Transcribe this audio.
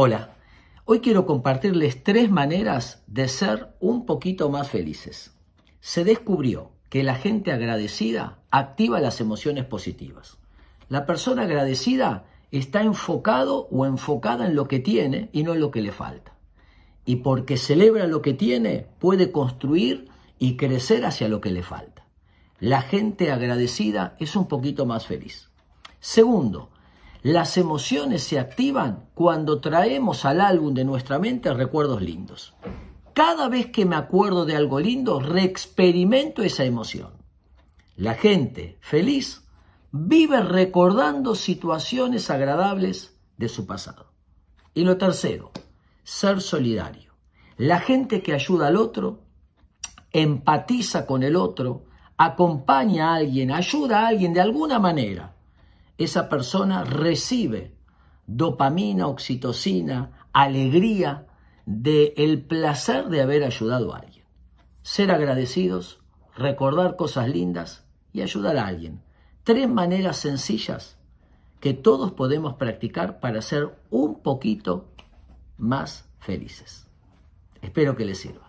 Hola, hoy quiero compartirles tres maneras de ser un poquito más felices. Se descubrió que la gente agradecida activa las emociones positivas. La persona agradecida está enfocado o enfocada en lo que tiene y no en lo que le falta. Y porque celebra lo que tiene, puede construir y crecer hacia lo que le falta. La gente agradecida es un poquito más feliz. Segundo, las emociones se activan cuando traemos al álbum de nuestra mente recuerdos lindos. Cada vez que me acuerdo de algo lindo, reexperimento esa emoción. La gente feliz vive recordando situaciones agradables de su pasado. Y lo tercero, ser solidario. La gente que ayuda al otro, empatiza con el otro, acompaña a alguien, ayuda a alguien de alguna manera esa persona recibe dopamina, oxitocina, alegría del el placer de haber ayudado a alguien. Ser agradecidos, recordar cosas lindas y ayudar a alguien. Tres maneras sencillas que todos podemos practicar para ser un poquito más felices. Espero que les sirva.